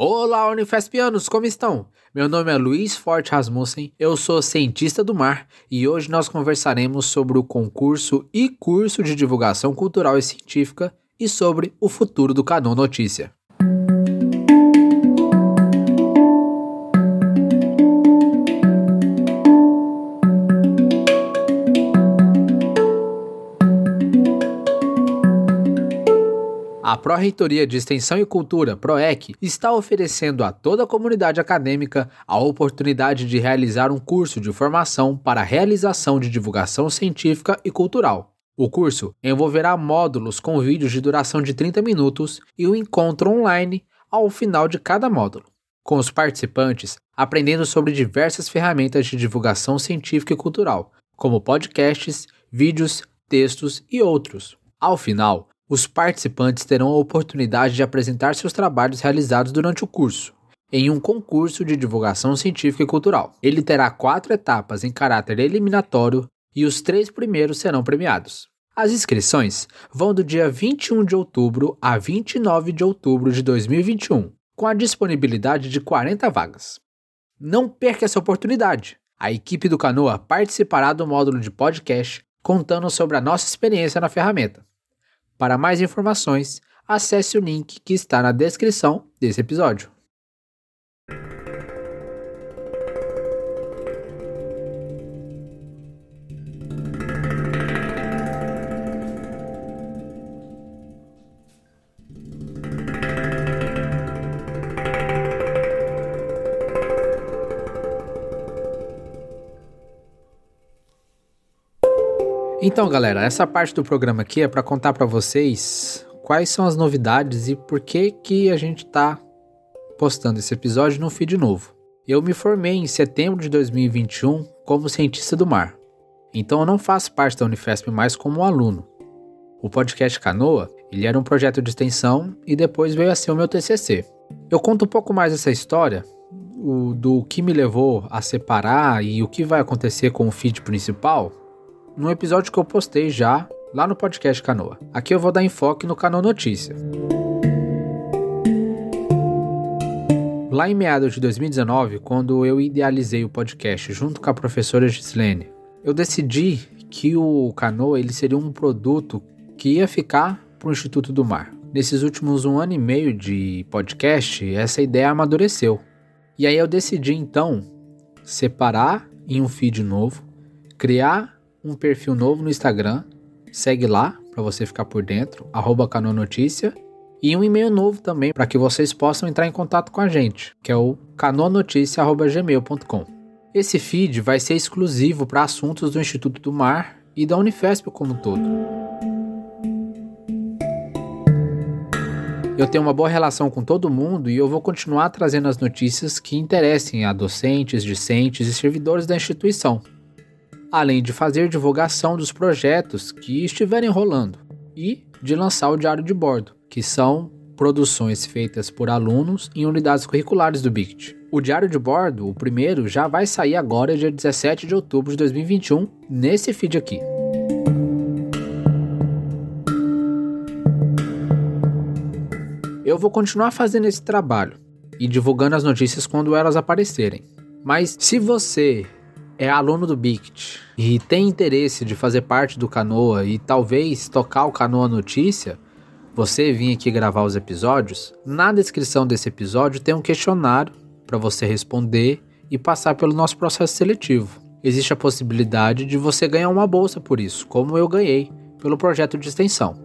Olá, Unifespianos, como estão? Meu nome é Luiz Forte Rasmussen, eu sou cientista do mar e hoje nós conversaremos sobre o concurso e curso de divulgação cultural e científica e sobre o futuro do Canon Notícia. A Pró-Reitoria de Extensão e Cultura, PROEC, está oferecendo a toda a comunidade acadêmica a oportunidade de realizar um curso de formação para a realização de divulgação científica e cultural. O curso envolverá módulos com vídeos de duração de 30 minutos e um encontro online ao final de cada módulo, com os participantes aprendendo sobre diversas ferramentas de divulgação científica e cultural, como podcasts, vídeos, textos e outros. Ao final, os participantes terão a oportunidade de apresentar seus trabalhos realizados durante o curso, em um concurso de divulgação científica e cultural. Ele terá quatro etapas em caráter eliminatório e os três primeiros serão premiados. As inscrições vão do dia 21 de outubro a 29 de outubro de 2021, com a disponibilidade de 40 vagas. Não perca essa oportunidade! A equipe do Canoa participará do módulo de podcast contando sobre a nossa experiência na ferramenta. Para mais informações, acesse o link que está na descrição desse episódio. Então, galera, essa parte do programa aqui é para contar para vocês quais são as novidades e por que que a gente tá postando esse episódio no feed novo. Eu me formei em setembro de 2021 como cientista do mar. Então eu não faço parte da Unifesp mais como aluno. O podcast Canoa, ele era um projeto de extensão e depois veio a ser o meu TCC. Eu conto um pouco mais essa história o, do que me levou a separar e o que vai acontecer com o feed principal no episódio que eu postei já lá no podcast Canoa. Aqui eu vou dar enfoque no Canoa Notícia. Lá em meados de 2019, quando eu idealizei o podcast junto com a professora Gislene, eu decidi que o Canoa ele seria um produto que ia ficar para o Instituto do Mar. Nesses últimos um ano e meio de podcast, essa ideia amadureceu. E aí eu decidi então separar em um feed novo, criar um perfil novo no Instagram. Segue lá para você ficar por dentro, arroba Canonotícia. E um e-mail novo também para que vocês possam entrar em contato com a gente, que é o canonoticia.gmail.com. Esse feed vai ser exclusivo para assuntos do Instituto do Mar e da Unifesp como um todo. Eu tenho uma boa relação com todo mundo e eu vou continuar trazendo as notícias que interessem a docentes, discentes e servidores da instituição além de fazer divulgação dos projetos que estiverem rolando e de lançar o diário de bordo, que são produções feitas por alunos em unidades curriculares do BICT. O diário de bordo, o primeiro, já vai sair agora, dia 17 de outubro de 2021, nesse feed aqui. Eu vou continuar fazendo esse trabalho e divulgando as notícias quando elas aparecerem. Mas se você é aluno do BICT e tem interesse de fazer parte do Canoa e talvez tocar o Canoa Notícia, você vir aqui gravar os episódios, na descrição desse episódio tem um questionário para você responder e passar pelo nosso processo seletivo. Existe a possibilidade de você ganhar uma bolsa por isso, como eu ganhei pelo projeto de extensão.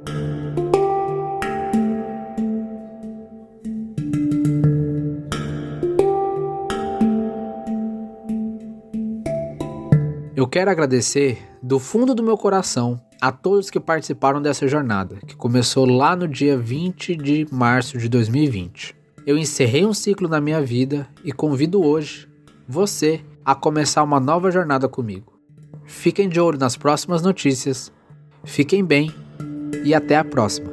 Quero agradecer do fundo do meu coração a todos que participaram dessa jornada, que começou lá no dia 20 de março de 2020. Eu encerrei um ciclo na minha vida e convido hoje você a começar uma nova jornada comigo. Fiquem de olho nas próximas notícias, fiquem bem e até a próxima.